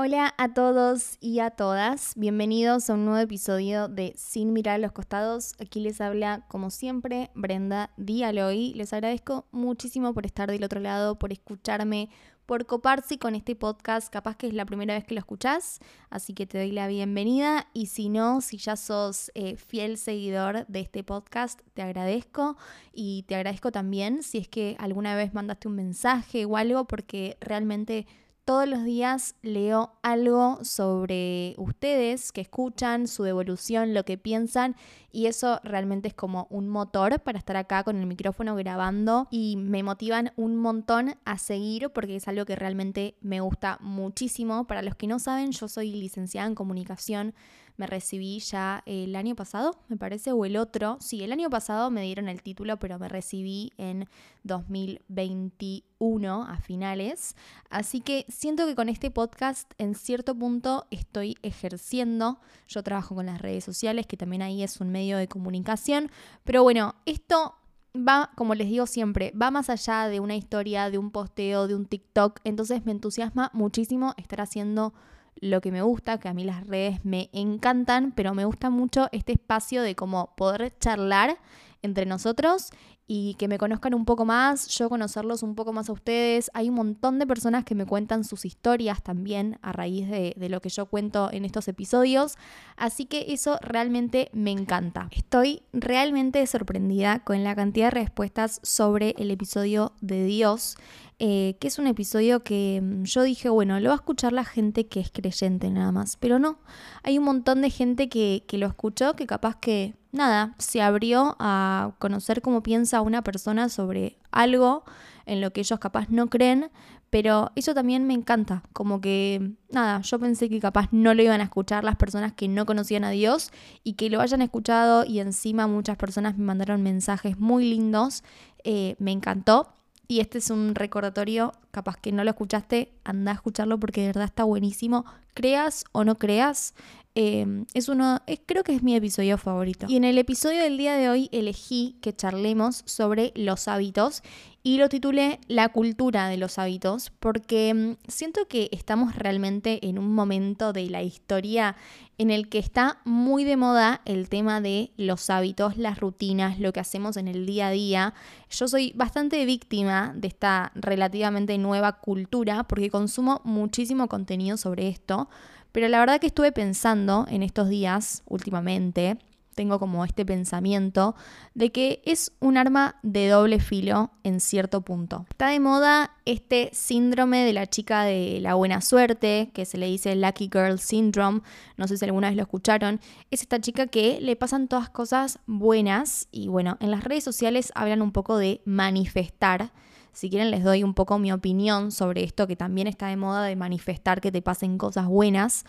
Hola a todos y a todas, bienvenidos a un nuevo episodio de Sin mirar a los costados. Aquí les habla, como siempre, Brenda Dialoy. Les agradezco muchísimo por estar del otro lado, por escucharme, por coparse con este podcast. Capaz que es la primera vez que lo escuchás, así que te doy la bienvenida. Y si no, si ya sos eh, fiel seguidor de este podcast, te agradezco. Y te agradezco también si es que alguna vez mandaste un mensaje o algo, porque realmente todos los días leo algo sobre ustedes que escuchan, su devolución, lo que piensan y eso realmente es como un motor para estar acá con el micrófono grabando y me motivan un montón a seguir porque es algo que realmente me gusta muchísimo. Para los que no saben, yo soy licenciada en comunicación me recibí ya el año pasado, me parece, o el otro. Sí, el año pasado me dieron el título, pero me recibí en 2021 a finales. Así que siento que con este podcast en cierto punto estoy ejerciendo. Yo trabajo con las redes sociales, que también ahí es un medio de comunicación. Pero bueno, esto va, como les digo siempre, va más allá de una historia, de un posteo, de un TikTok. Entonces me entusiasma muchísimo estar haciendo lo que me gusta, que a mí las redes me encantan, pero me gusta mucho este espacio de como poder charlar entre nosotros y que me conozcan un poco más, yo conocerlos un poco más a ustedes. Hay un montón de personas que me cuentan sus historias también a raíz de, de, lo que yo cuento en estos episodios, así que eso realmente me encanta. Estoy realmente sorprendida con la cantidad de respuestas sobre el episodio de Dios. Eh, que es un episodio que mm, yo dije, bueno, lo va a escuchar la gente que es creyente nada más, pero no, hay un montón de gente que, que lo escuchó, que capaz que, nada, se abrió a conocer cómo piensa una persona sobre algo en lo que ellos capaz no creen, pero eso también me encanta, como que, nada, yo pensé que capaz no lo iban a escuchar las personas que no conocían a Dios y que lo hayan escuchado y encima muchas personas me mandaron mensajes muy lindos, eh, me encantó. Y este es un recordatorio, capaz que no lo escuchaste, anda a escucharlo porque de verdad está buenísimo. Creas o no creas, em, es uno, creo que es mi episodio favorito. Y en el episodio del día de hoy elegí que charlemos sobre los hábitos y lo titulé La cultura de los hábitos porque mm, siento que estamos realmente en un momento de la historia en el que está muy de moda el tema de los hábitos, las rutinas, lo que hacemos en el día a día. Yo soy bastante víctima de esta relativamente nueva cultura porque consumo muchísimo contenido sobre esto, pero la verdad que estuve pensando en estos días últimamente tengo como este pensamiento de que es un arma de doble filo en cierto punto. Está de moda este síndrome de la chica de la buena suerte, que se le dice Lucky Girl Syndrome, no sé si alguna vez lo escucharon, es esta chica que le pasan todas cosas buenas y bueno, en las redes sociales hablan un poco de manifestar. Si quieren les doy un poco mi opinión sobre esto que también está de moda de manifestar que te pasen cosas buenas.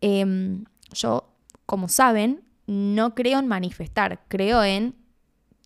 Em, yo, como saben, no creo en manifestar, creo en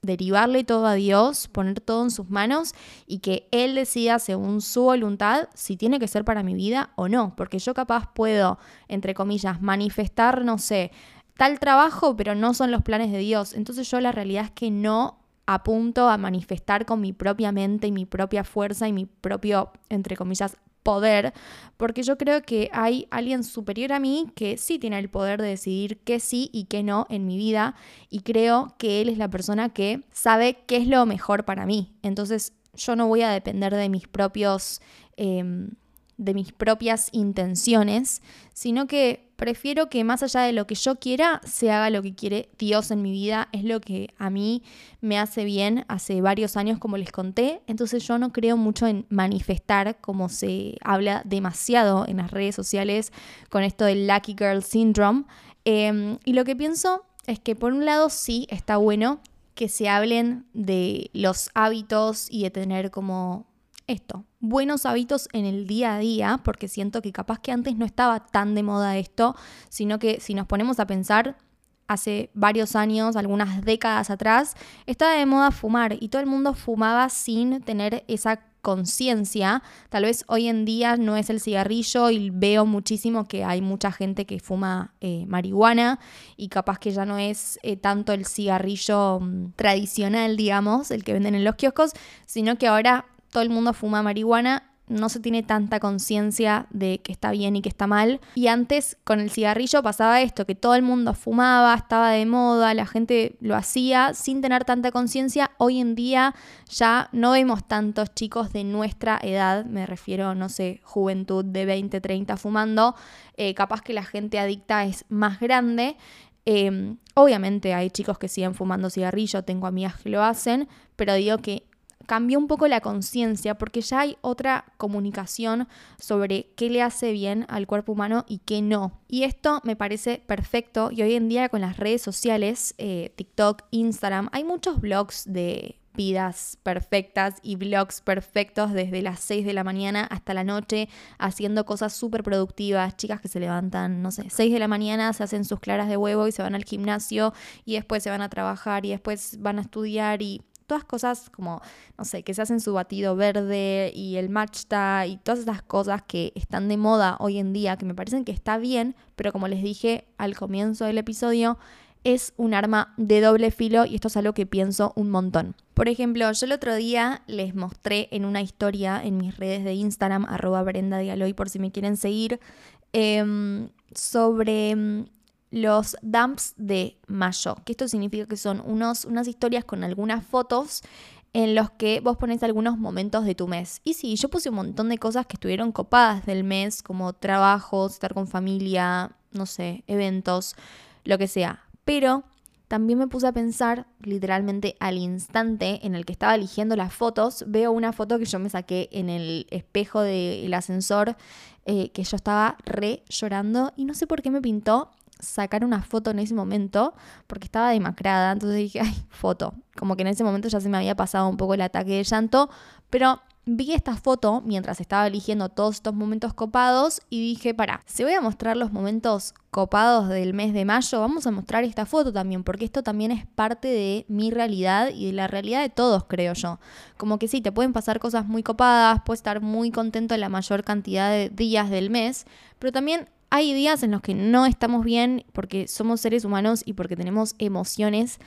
derivarle todo a Dios, poner todo en sus manos y que Él decida según su voluntad si tiene que ser para mi vida o no, porque yo capaz puedo, entre comillas, manifestar, no sé, tal trabajo, pero no son los planes de Dios. Entonces yo la realidad es que no apunto a manifestar con mi propia mente y mi propia fuerza y mi propio, entre comillas, poder, porque yo creo que hay alguien superior a mí que sí tiene el poder de decidir qué sí y qué no en mi vida y creo que él es la persona que sabe qué es lo mejor para mí. Entonces yo no voy a depender de mis propios... Em, de mis propias intenciones, sino que prefiero que más allá de lo que yo quiera, se haga lo que quiere Dios en mi vida. Es lo que a mí me hace bien hace varios años, como les conté. Entonces yo no creo mucho en manifestar, como se habla demasiado en las redes sociales con esto del Lucky Girl Syndrome. Em, y lo que pienso es que por un lado sí está bueno que se hablen de los hábitos y de tener como esto, buenos hábitos en el día a día, porque siento que capaz que antes no estaba tan de moda esto, sino que si nos ponemos a pensar, hace varios años, algunas décadas atrás, estaba de moda fumar y todo el mundo fumaba sin tener esa conciencia. Tal vez hoy en día no es el cigarrillo y veo muchísimo que hay mucha gente que fuma eh, marihuana y capaz que ya no es eh, tanto el cigarrillo mm, tradicional, digamos, el que venden en los kioscos, sino que ahora todo el mundo fuma marihuana no se tiene tanta conciencia de que está bien y que está mal. Y antes con el cigarrillo pasaba esto, que todo el mundo fumaba, estaba de moda, la gente lo hacía sin tener tanta conciencia. Hoy en día ya no vemos tantos chicos de nuestra edad, me refiero, no sé, juventud de 20, 30 fumando. Eh, capaz que la gente adicta es más grande. Em, obviamente hay chicos que siguen fumando cigarrillo, tengo amigas que lo hacen, pero digo que cambió un poco la conciencia porque ya hay otra comunicación sobre qué le hace bien al cuerpo humano y qué no. Y esto me parece perfecto y hoy en día con las redes sociales, eh, TikTok, Instagram, hay muchos blogs de vidas perfectas y vlogs perfectos desde las 6 de la mañana hasta la noche haciendo cosas súper productivas, chicas que se levantan, no sé, 6 de la mañana, se hacen sus claras de huevo y se van al gimnasio y después se van a trabajar y después van a estudiar y todas cosas como, no sé, que se hacen su batido verde y el matchta y todas esas cosas que están de moda hoy en día, que me parecen que está bien, pero como les dije al comienzo del episodio, es un arma de doble filo y esto es algo que pienso un montón. Por ejemplo, yo el otro día les mostré en una historia en mis redes de Instagram, arroba Brenda Dialoy por si me quieren seguir, em, sobre los dumps de mayo, que esto significa que son unos, unas historias con algunas fotos en los que vos pones algunos momentos de tu mes. Y sí, yo puse un montón de cosas que estuvieron copadas del mes, como trabajos, estar con familia, no sé, eventos, lo que sea. Pero también me puse a pensar, literalmente al instante en el que estaba eligiendo las fotos, veo una foto que yo me saqué en el espejo del ascensor, eh, que yo estaba re llorando y no sé por qué me pintó sacar una foto en ese momento porque estaba demacrada. Entonces dije, ay, foto. Como que en ese momento ya se me había pasado un poco el ataque de llanto. Pero vi esta foto mientras estaba eligiendo todos estos momentos copados y dije, para, si voy a mostrar los momentos copados del mes de mayo, vamos a mostrar esta foto también, porque esto también es parte de mi realidad y de la realidad de todos, creo yo. Como que sí, te pueden pasar cosas muy copadas, puedes estar muy contento en la mayor cantidad de días del mes, pero también hay días en los que no estamos bien porque somos seres humanos y porque tenemos emociones.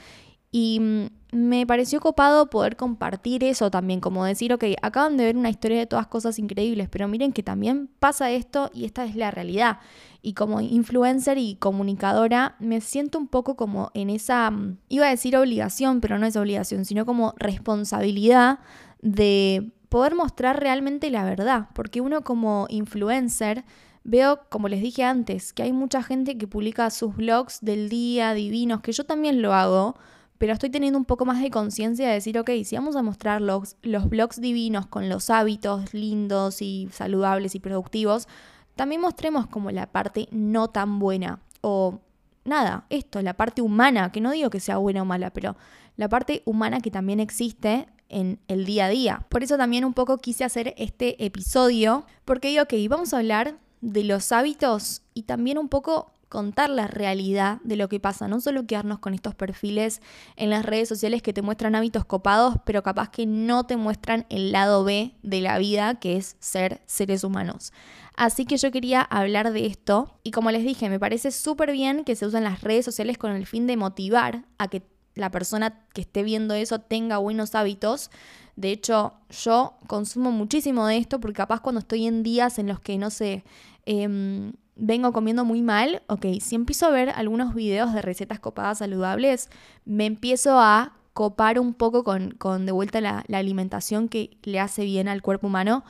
Y mm, me pareció copado poder compartir eso también, como decir, ok, acaban de ver una historia de todas cosas increíbles, pero miren que también pasa esto y esta es la realidad. Y como influencer y comunicadora me siento un poco como en esa, mm, iba a decir obligación, pero no es obligación, sino como responsabilidad de poder mostrar realmente la verdad, porque uno como influencer Veo, como les dije antes, que hay mucha gente que publica sus blogs del día divinos, que yo también lo hago, pero estoy teniendo un poco más de conciencia de decir, ok, si vamos a mostrar los, los blogs divinos con los hábitos lindos y saludables y productivos, también mostremos como la parte no tan buena o nada, esto, la parte humana, que no digo que sea buena o mala, pero la parte humana que también existe en el día a día. Por eso también un poco quise hacer este episodio, porque digo, ok, vamos a hablar de los hábitos y también un poco contar la realidad de lo que pasa, no solo quedarnos con estos perfiles en las redes sociales que te muestran hábitos copados, pero capaz que no te muestran el lado B de la vida, que es ser seres humanos. Así que yo quería hablar de esto y como les dije, me parece súper bien que se usen las redes sociales con el fin de motivar a que la persona que esté viendo eso tenga buenos hábitos. De hecho, yo consumo muchísimo de esto porque capaz cuando estoy en días en los que, no sé, em, vengo comiendo muy mal, ok, si empiezo a ver algunos videos de recetas copadas saludables, me empiezo a copar un poco con, de vuelta la, alimentación que le hace bien al cuerpo humano,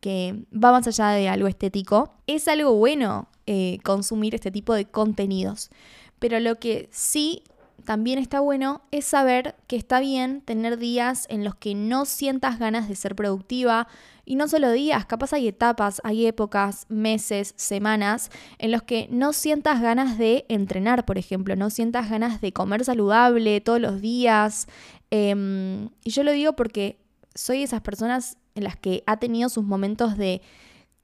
que va más allá de algo estético. Es algo bueno eh, consumir este tipo de contenidos. Pero lo que sí también está bueno es saber que está bien tener días en los que no sientas ganas de ser productiva y no solo días, capaz hay etapas, hay épocas, meses, semanas en los que no sientas ganas de entrenar, por ejemplo, no sientas ganas de comer saludable todos los días. Em, y yo lo digo porque soy esas personas en las que ha tenido sus momentos de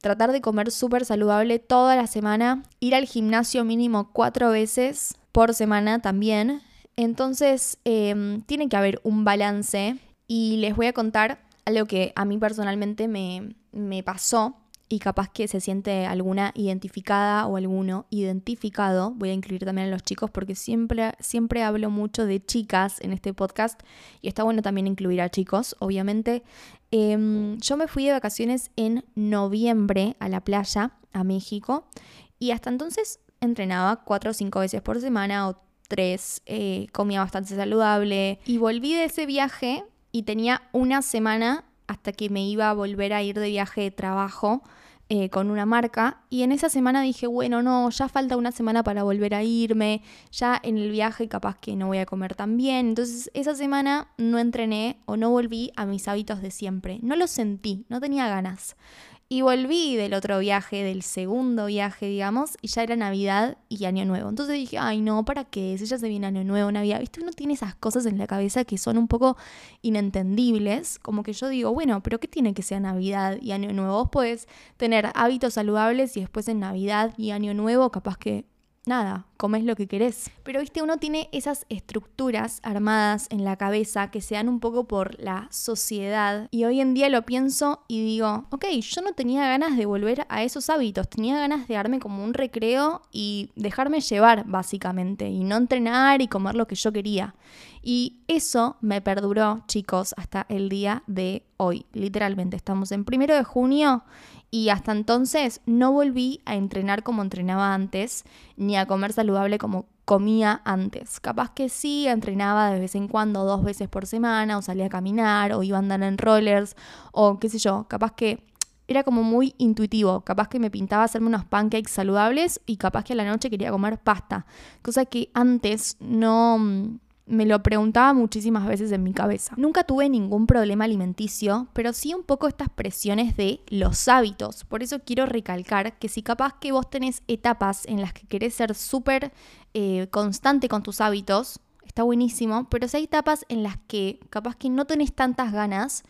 tratar de comer súper saludable toda la semana, ir al gimnasio mínimo cuatro veces por semana también, entonces, em, tiene que haber un balance y les voy a contar algo que a mí personalmente me, pasó y capaz que se siente alguna identificada o alguno identificado. Voy a incluir también a los chicos porque siempre, siempre hablo mucho de chicas en este podcast y está bueno también incluir a chicos, obviamente. Em, yo me fui de vacaciones en noviembre a la playa, a México, y hasta entonces entrenaba cuatro o cinco veces por semana o tres, eh, comía bastante saludable. Y volví de ese viaje y tenía una semana hasta que me iba a volver a ir de viaje de trabajo eh, con una marca. Y en esa semana dije, bueno, no, ya falta una semana para volver a irme, ya en el viaje capaz que no voy a comer tan bien, entonces esa semana no entrené o no volví a mis hábitos de siempre, no lo sentí, no tenía ganas. Y volví del otro viaje, del segundo viaje, digamos, y ya era Navidad y Año Nuevo. Entonces dije, ay no, ¿para qué? Si ya se viene Año Nuevo, Navidad. Viste, uno tiene esas cosas en la cabeza que son un poco inentendibles. Como que yo digo, bueno, pero ¿qué tiene que ser Navidad y Año Nuevo? Vos podés tener hábitos saludables y después en Navidad y Año Nuevo capaz que nada, comes lo que querés. Pero viste, uno tiene esas estructuras armadas en la cabeza que se dan un poco por la sociedad. Y hoy en día lo pienso y digo, ok, yo no tenía ganas de volver a esos hábitos, tenía ganas de darme como un recreo y dejarme llevar, básicamente, y no entrenar y comer lo que yo quería. Y eso me perduró, chicos, hasta el día de hoy. Literalmente, estamos en primero de junio y hasta entonces no volví a entrenar como entrenaba antes, ni a comer saludable como comía antes. Capaz que sí, entrenaba de vez en cuando, dos veces por semana, o salía a caminar, o iba a andar en rollers, o qué sé yo, capaz que era como muy intuitivo, capaz que me pintaba hacerme unos pancakes saludables y capaz que a la noche quería comer pasta, cosa que antes no me lo preguntaba muchísimas veces en mi cabeza. Nunca tuve ningún problema alimenticio, pero sí un poco estas presiones de los hábitos. Por eso quiero recalcar que si capaz que vos tenés etapas en las que querés ser súper eh, constante con tus hábitos, está buenísimo, pero si hay etapas en las que capaz que no tenés tantas ganas,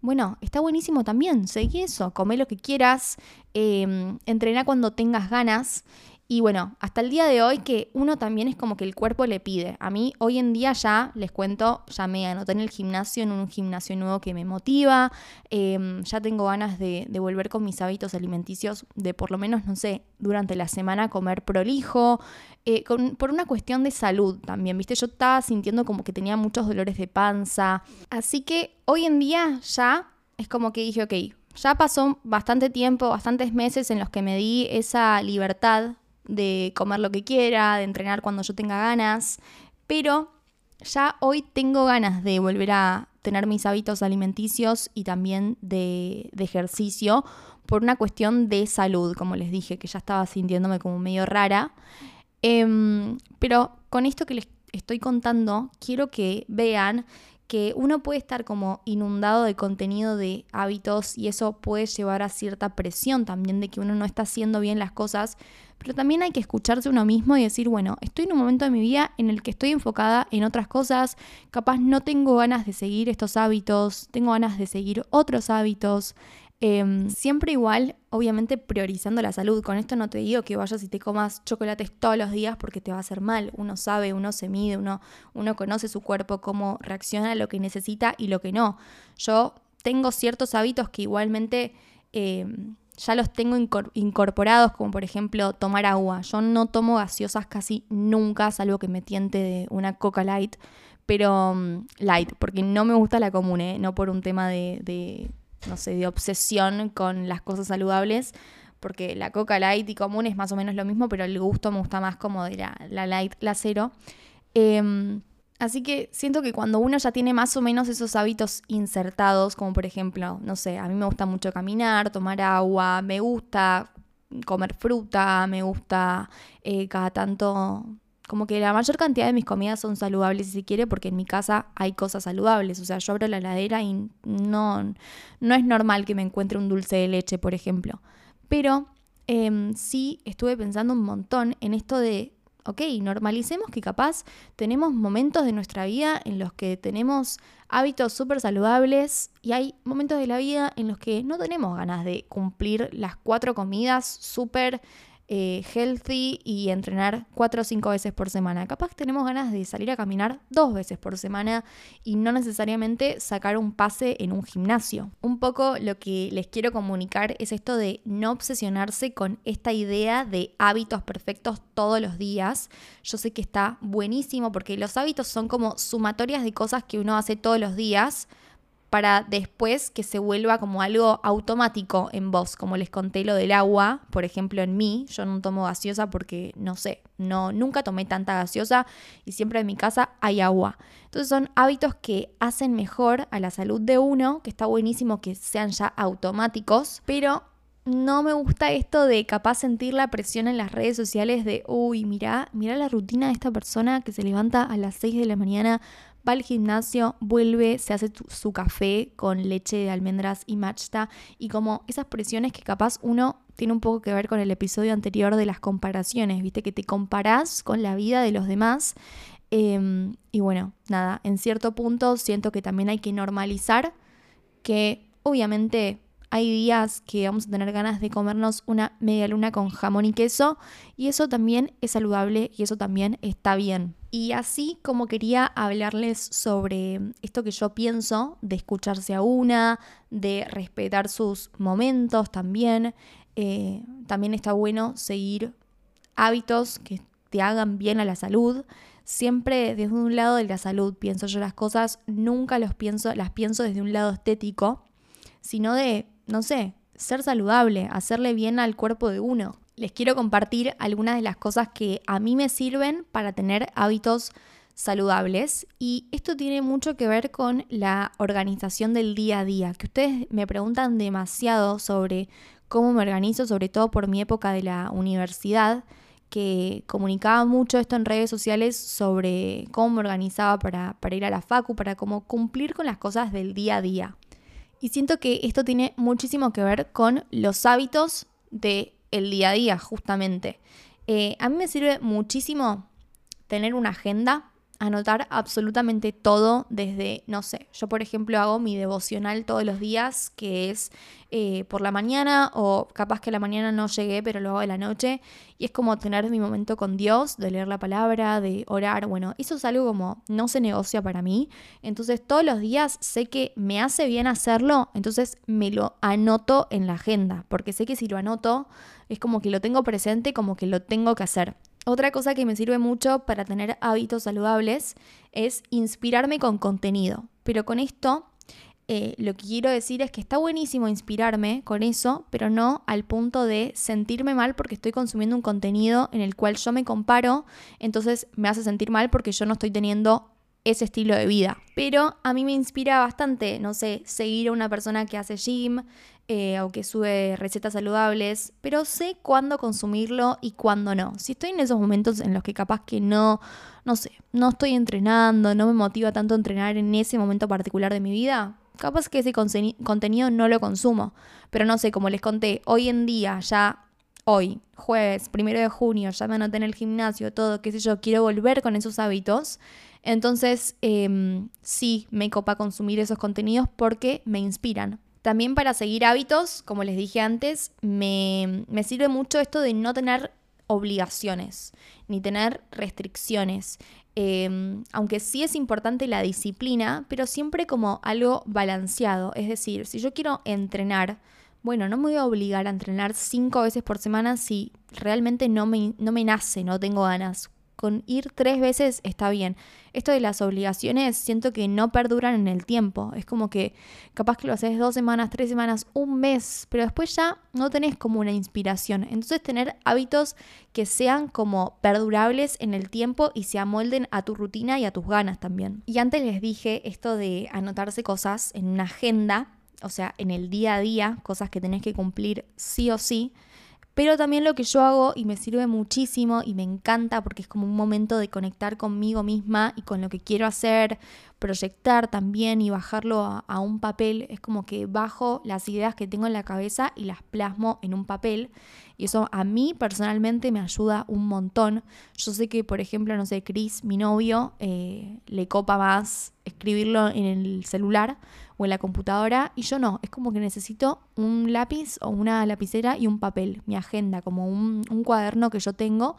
bueno, está buenísimo también, seguí eso, come lo que quieras, eh, entrena cuando tengas ganas y bueno, hasta el día de hoy que uno también es como que el cuerpo le pide. A mí hoy en día ya, les cuento, ya me anoté en el gimnasio, en un gimnasio nuevo que me motiva, em, ya tengo ganas de, volver con mis hábitos alimenticios, de por lo menos, no sé, durante la semana comer prolijo, eh, por una cuestión de salud también, ¿viste? Yo estaba sintiendo como que tenía muchos dolores de panza. Así que hoy en día ya es como que dije, ok, ya pasó bastante tiempo, bastantes meses en los que me di esa libertad de comer lo que quiera, de entrenar cuando yo tenga ganas, pero ya hoy tengo ganas de volver a tener mis hábitos alimenticios y también de, ejercicio por una cuestión de salud, como les dije, que ya estaba sintiéndome como medio rara. Em, pero con esto que les estoy contando, quiero que vean que uno puede estar como inundado de contenido de hábitos y eso puede llevar a cierta presión también de que uno no está haciendo bien las cosas, pero también hay que escucharse uno mismo y decir, bueno, estoy en un momento de mi vida en el que estoy enfocada en otras cosas, capaz no tengo ganas de seguir estos hábitos, tengo ganas de seguir otros hábitos, Em, siempre igual, obviamente priorizando la salud. Con esto no te digo que vayas y te comas chocolates todos los días porque te va a hacer mal. Uno sabe, uno se mide, uno, uno conoce su cuerpo, cómo reacciona a lo que necesita y lo que no. Yo tengo ciertos hábitos que igualmente em, ya los tengo incorporados, como por ejemplo tomar agua. Yo no tomo gaseosas casi nunca, salvo que me tiente de una Coca Light, pero mm, light, porque no me gusta la común, ¿eh? no por un tema de no sé, de obsesión con las cosas saludables, porque la coca light y común es más o menos lo mismo, pero el gusto me gusta más como de la, light, la cero. Em, así que siento que cuando uno ya tiene más o menos esos hábitos insertados, como por ejemplo, no sé, a mí me gusta mucho caminar, tomar agua, me gusta comer fruta, me gusta eh, cada tanto como que la mayor cantidad de mis comidas son saludables si se quiere, porque en mi casa hay cosas saludables. O sea, yo abro la heladera y no, no es normal que me encuentre un dulce de leche, por ejemplo. Pero em, sí estuve pensando un montón en esto de, ok, normalicemos que capaz tenemos momentos de nuestra vida en los que tenemos hábitos súper saludables y hay momentos de la vida en los que no tenemos ganas de cumplir las cuatro comidas súper eh, healthy y entrenar cuatro o cinco veces por semana. Capaz tenemos ganas de salir a caminar dos veces por semana y no necesariamente sacar un pase en un gimnasio. Un poco lo que les quiero comunicar es esto de no obsesionarse con esta idea de hábitos perfectos todos los días. Yo sé que está buenísimo porque los hábitos son como sumatorias de cosas que uno hace todos los días para después que se vuelva como algo automático en vos, como les conté lo del agua, por ejemplo en mí, yo no tomo gaseosa porque no sé, no nunca tomé tanta gaseosa y siempre en mi casa hay agua. Entonces son hábitos que hacen mejor a la salud de uno, que está buenísimo que sean ya automáticos, pero no me gusta esto de capaz sentir la presión en las redes sociales de, uy, mira, mira la rutina de esta persona que se levanta a las 6 de la mañana va al gimnasio, vuelve, se hace su café con leche de almendras y machta y como esas presiones que capaz uno tiene un poco que ver con el episodio anterior de las comparaciones, viste que te comparás con la vida de los demás em, y bueno, nada, en cierto punto siento que también hay que normalizar que obviamente hay días que vamos a tener ganas de comernos una media luna con jamón y queso y eso también es saludable y eso también está bien. Y así como quería hablarles sobre esto que yo pienso, de escucharse a una, de respetar sus momentos también, eh, también está bueno seguir hábitos que te hagan bien a la salud. Siempre desde un lado de la salud pienso yo las cosas, nunca los pienso, las pienso desde un lado estético, sino de no sé, ser saludable, hacerle bien al cuerpo de uno. Les quiero compartir algunas de las cosas que a mí me sirven para tener hábitos saludables y esto tiene mucho que ver con la organización del día a día, que ustedes me preguntan demasiado sobre cómo me organizo, sobre todo por mi época de la universidad, que comunicaba mucho esto en redes sociales sobre cómo me organizaba para, para ir a la facu, para cómo cumplir con las cosas del día a día. Y siento que esto tiene muchísimo que ver con los hábitos del el día a día, justamente. Eh, a mí me sirve muchísimo tener una agenda anotar absolutamente todo desde, no sé, yo por ejemplo hago mi devocional todos los días, que es eh, por la mañana o capaz que la mañana no llegué, pero lo hago de la noche, y es como tener mi momento con Dios, de leer la palabra, de orar, bueno, eso es algo como no se negocia para mí, entonces todos los días sé que me hace bien hacerlo, entonces me lo anoto en la agenda, porque sé que si lo anoto es como que lo tengo presente, como que lo tengo que hacer. Otra cosa que me sirve mucho para tener hábitos saludables es inspirarme con contenido. Pero con esto eh, lo que quiero decir es que está buenísimo inspirarme con eso, pero no al punto de sentirme mal porque estoy consumiendo un contenido en el cual yo me comparo, entonces me hace sentir mal porque yo no estoy teniendo ese estilo de vida. Pero a mí me inspira bastante, no sé, seguir a una persona que hace gym, eh, o que sube recetas saludables, pero sé cuándo consumirlo y cuándo no. Si estoy en esos momentos en los que capaz que no, no sé, no estoy entrenando, no me motiva tanto entrenar en ese momento particular de mi vida, capaz que ese contenido no lo consumo. Pero no sé, como les conté, hoy en día ya hoy, jueves, primero de junio, ya me anoté en el gimnasio, todo, qué sé yo, quiero volver con esos hábitos. Entonces, em, sí, me copa consumir esos contenidos porque me inspiran, también para seguir hábitos, como les dije antes, me, sirve mucho esto de no tener obligaciones ni tener restricciones. Em, aunque sí es importante la disciplina, pero siempre como algo balanceado. Es decir, si yo quiero entrenar, bueno, no me voy a obligar a entrenar cinco veces por semana si realmente no me, no me nace, no tengo ganas con ir tres veces está bien. Esto de las obligaciones siento que no perduran en el tiempo. Es como que capaz que lo haces dos semanas, tres semanas, un mes, pero después ya no tenés como una inspiración. Entonces tener hábitos que sean como perdurables en el tiempo y se amolden a tu rutina y a tus ganas también. Y antes les dije esto de anotarse cosas en una agenda, o sea, en el día a día, cosas que tenés que cumplir sí o sí. Pero también lo que yo hago y me sirve muchísimo y me encanta porque es como un momento de conectar conmigo misma y con lo que quiero hacer, proyectar también y bajarlo a, un papel. Es como que bajo las ideas que tengo en la cabeza y las plasmo en un papel. Y eso a mí personalmente me ayuda un montón. Yo sé que, por ejemplo, no sé, Chris, mi novio, eh, le copa más escribirlo en el celular o en la computadora y yo no, es como que necesito un lápiz o una lapicera y un papel, mi agenda, como un, cuaderno que yo tengo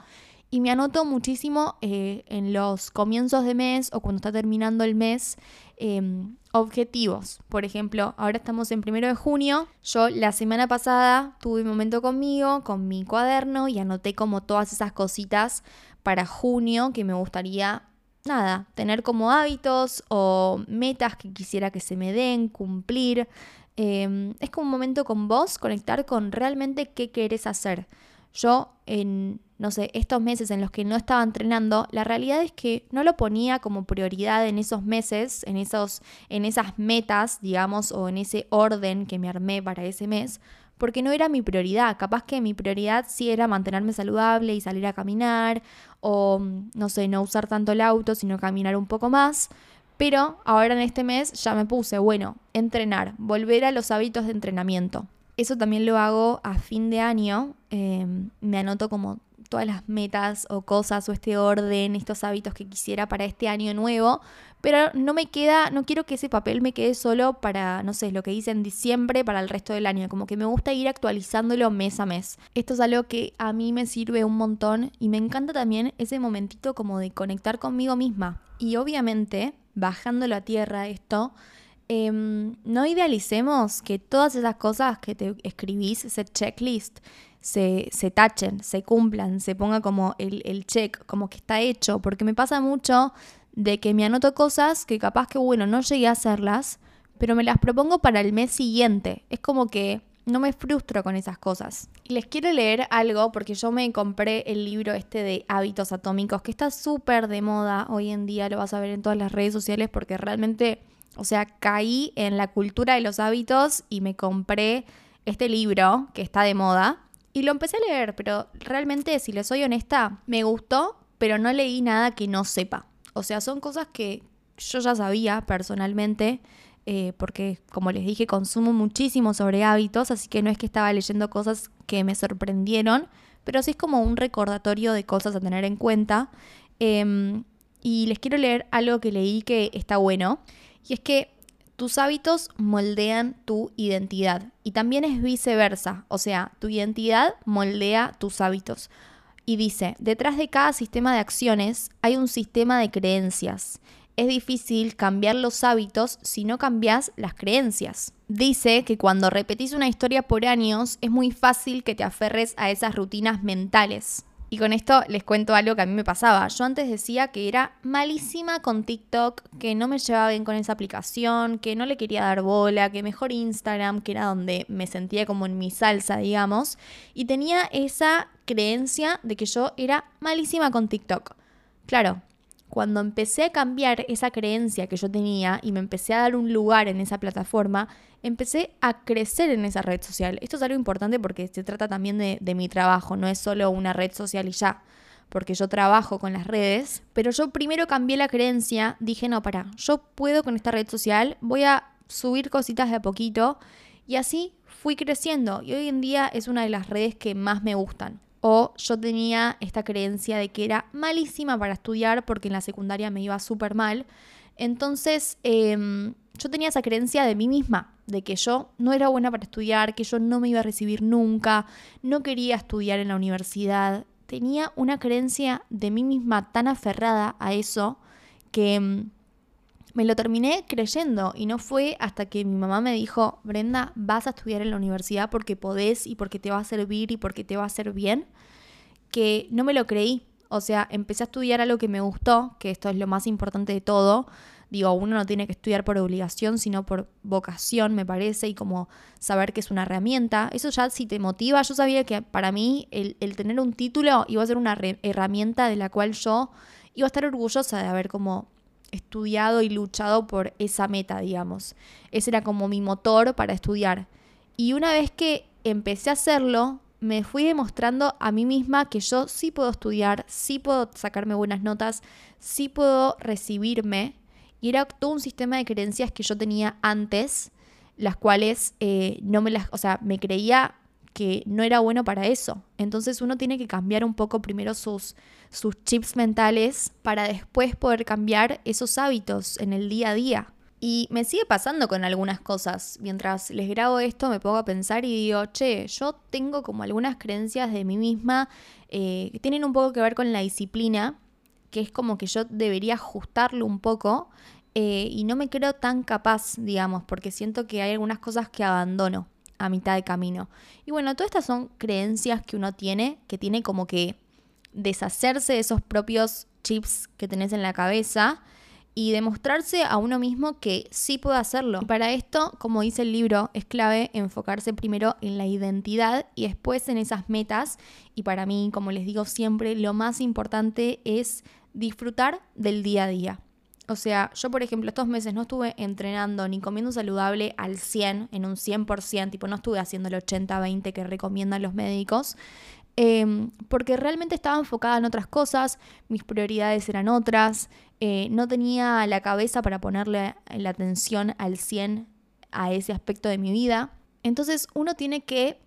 y me anoto muchísimo eh, en los comienzos de mes o cuando está terminando el mes em, objetivos. Por ejemplo, ahora estamos en primero de junio. Yo la semana pasada tuve un momento conmigo, con mi cuaderno y anoté como todas esas cositas para junio que me gustaría nada, tener como hábitos o metas que quisiera que se me den, cumplir. Em, es como un momento con vos, conectar con realmente qué querés hacer. Yo en, no sé, estos meses en los que no estaba entrenando, la realidad es que no lo ponía como prioridad en esos meses, en, esos, en esas metas, digamos, o en ese orden que me armé para ese mes, porque no era mi prioridad. Capaz que mi prioridad sí era mantenerme saludable y salir a caminar o, no sé, no usar tanto el auto, sino caminar un poco más. Pero ahora en este mes ya me puse, bueno, entrenar, volver a los hábitos de entrenamiento. Eso también lo hago a fin de año. Em, me anoto como todas las metas o cosas o este orden, estos hábitos que quisiera para este año nuevo, pero no me queda, no quiero que ese papel me quede solo para, no sé, lo que hice en diciembre para el resto del año, como que me gusta ir actualizándolo mes a mes. Esto es algo que a mí me sirve un montón y me encanta también ese momentito como de conectar conmigo misma. Y obviamente, bajándolo a tierra esto, em, no idealicemos que todas esas cosas que te escribís, ese checklist, se, tachen, se cumplan, se ponga como el, el check, como que está hecho, porque me pasa mucho de que me anoto cosas que capaz que, bueno, no llegué a hacerlas, pero me las propongo para el mes siguiente. Es como que no me frustro con esas cosas. Y les quiero leer algo porque yo me compré el libro este de hábitos atómicos, que está súper de moda hoy en día, lo vas a ver en todas las redes sociales porque realmente, o sea, caí en la cultura de los hábitos y me compré este libro que está de moda. Y lo empecé a leer, pero realmente, si les soy honesta, me gustó, pero no leí nada que no sepa. O sea, son cosas que yo ya sabía personalmente, eh, porque como les dije, consumo muchísimo sobre hábitos, así que no es que estaba leyendo cosas que me sorprendieron, pero sí es como un recordatorio de cosas a tener en cuenta. Em, y les quiero leer algo que leí que está bueno, y es que tus hábitos moldean tu identidad y también es viceversa, o sea, tu identidad moldea tus hábitos. Y dice, detrás de cada sistema de acciones hay un sistema de creencias. Es difícil cambiar los hábitos si no cambias las creencias. Dice que cuando repetís una historia por años es muy fácil que te aferres a esas rutinas mentales. Y con esto les cuento algo que a mí me pasaba. Yo antes decía que era malísima con TikTok, que no me llevaba bien con esa aplicación, que no le quería dar bola, que mejor Instagram, que era donde me sentía como en mi salsa, digamos. Y tenía esa creencia de que yo era malísima con TikTok. Claro, cuando empecé a cambiar esa creencia que yo tenía y me empecé a dar un lugar en esa plataforma, empecé a crecer en esa red social. Esto es algo importante porque se trata también de, mi trabajo, no es solo una red social y ya, porque yo trabajo con las redes, pero yo primero cambié la creencia, dije, no, para, yo puedo con esta red social, voy a subir cositas de a poquito y así fui creciendo y hoy en día es una de las redes que más me gustan. O yo tenía esta creencia de que era malísima para estudiar porque en la secundaria me iba súper mal. Entonces em, yo tenía esa creencia de mí misma, de que yo no era buena para estudiar, que yo no me iba a recibir nunca, no quería estudiar en la universidad. Tenía una creencia de mí misma tan aferrada a eso que em, me lo terminé creyendo y no fue hasta que mi mamá me dijo, Brenda, vas a estudiar en la universidad porque podés y porque te va a servir y porque te va a hacer bien, que no me lo creí. O sea, empecé a estudiar algo que me gustó, que esto es lo más importante de todo. Digo, uno no tiene que estudiar por obligación, sino por vocación, me parece, y como saber que es una herramienta. Eso ya si te motiva, yo sabía que para mí el, el tener un título iba a ser una herramienta de la cual yo iba a estar orgullosa de haber como estudiado y luchado por esa meta, digamos. Ese era como mi motor para estudiar. Y una vez que empecé a hacerlo, me fui demostrando a mí misma que yo sí puedo estudiar, sí puedo sacarme buenas notas, sí puedo recibirme. Y era todo un sistema de creencias que yo tenía antes, las cuales eh, no me las, o sea, me creía que no era bueno para eso. Entonces uno tiene que cambiar un poco primero sus, sus chips mentales para después poder cambiar esos hábitos en el día a día. Y me sigue pasando con algunas cosas. Mientras les grabo esto me pongo a pensar y digo, che, yo tengo como algunas creencias de mí misma eh, que tienen un poco que ver con la disciplina, que es como que yo debería ajustarlo un poco eh, y no me creo tan capaz, digamos, porque siento que hay algunas cosas que abandono a mitad de camino. Y bueno, todas estas son creencias que uno tiene, que tiene como que deshacerse de esos propios chips que tenés en la cabeza y demostrarse a uno mismo que sí puede hacerlo. Para esto, como dice el libro, es clave enfocarse primero en la identidad y después en esas metas. Y para mí, como les digo siempre, lo más importante es disfrutar del día a día. O sea, yo por ejemplo estos meses no estuve entrenando ni comiendo saludable al 100, en un 100%, tipo no estuve haciendo el 80-20 que recomiendan los médicos, Em, porque realmente estaba enfocada en otras cosas, mis prioridades eran otras, eh, no tenía la cabeza para ponerle la atención al 100 a ese aspecto de mi vida. Entonces uno tiene que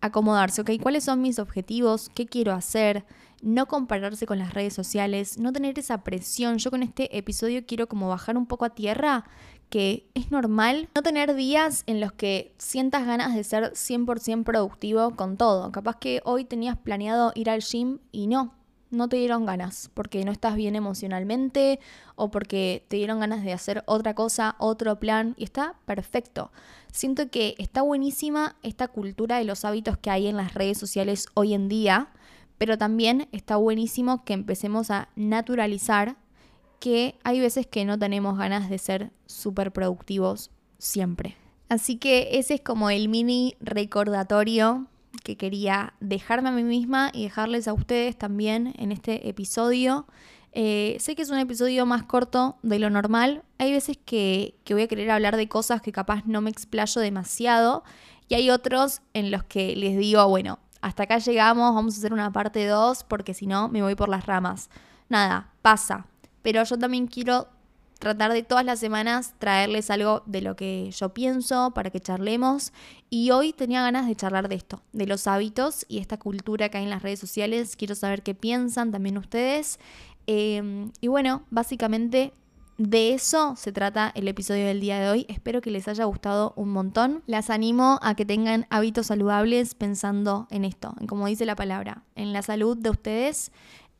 acomodarse, ¿ok? ¿Cuáles son mis objetivos? ¿Qué quiero hacer? No compararse con las redes sociales, no tener esa presión. Yo con este episodio quiero como bajar un poco a tierra que es normal no tener días en los que sientas ganas de ser 100% productivo con todo. Capaz que hoy tenías planeado ir al gym y no, no te dieron ganas porque no estás bien emocionalmente o porque te dieron ganas de hacer otra cosa, otro plan y está perfecto. Siento que está buenísima esta cultura de los hábitos que hay en las redes sociales hoy en día, pero también está buenísimo que empecemos a naturalizar que hay veces que no tenemos ganas de ser súper productivos siempre. Así que ese es como el mini recordatorio que quería dejarme a mí misma y dejarles a ustedes también en este episodio. Eh, sé que es un episodio más corto de lo normal. Hay veces que, que voy a querer hablar de cosas que capaz no me explayo demasiado. Y hay otros en los que les digo, bueno, hasta acá llegamos, vamos a hacer una parte 2 porque si no me voy por las ramas. Nada, pasa pero yo también quiero tratar de todas las semanas traerles algo de lo que yo pienso para que charlemos. Y hoy tenía ganas de charlar de esto, de los hábitos y esta cultura que hay en las redes sociales. Quiero saber qué piensan también ustedes. Em, y bueno, básicamente de eso se trata el episodio del día de hoy. Espero que les haya gustado un montón. Las animo a que tengan hábitos saludables pensando en esto, en como dice la palabra, en la salud de ustedes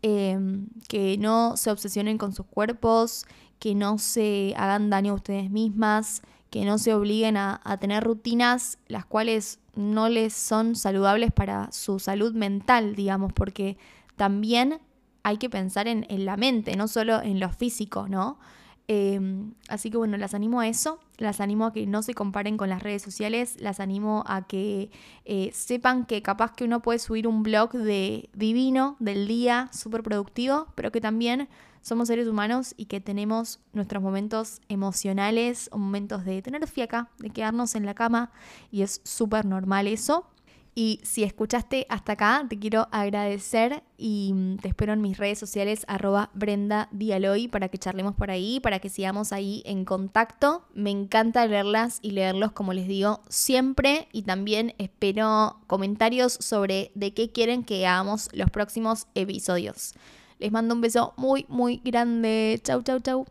Em, que no se obsesionen con sus cuerpos, que no se hagan daño a ustedes mismas, que no se obliguen a, tener rutinas las cuales no les son saludables para su salud mental, digamos, porque también hay que pensar en, la mente, no solo en lo físico, ¿no? Em, así que bueno, las animo a eso, las animo a que no se comparen con las redes sociales, las animo a que eh, sepan que capaz que uno puede subir un blog de divino del día, súper productivo, pero que también somos seres humanos y que tenemos nuestros momentos emocionales o momentos de tener fiaca, de quedarnos en la cama y es súper normal eso. Y si escuchaste hasta acá, te quiero agradecer y mm, te espero en mis redes sociales arroba Brenda Dialoy para que charlemos por ahí, para que sigamos ahí en contacto. Me encanta leerlas y leerlos, como les digo, siempre. Y también espero comentarios sobre de qué quieren que hagamos los próximos episodios. Les mando un beso muy, muy grande. Chau, chau, chau.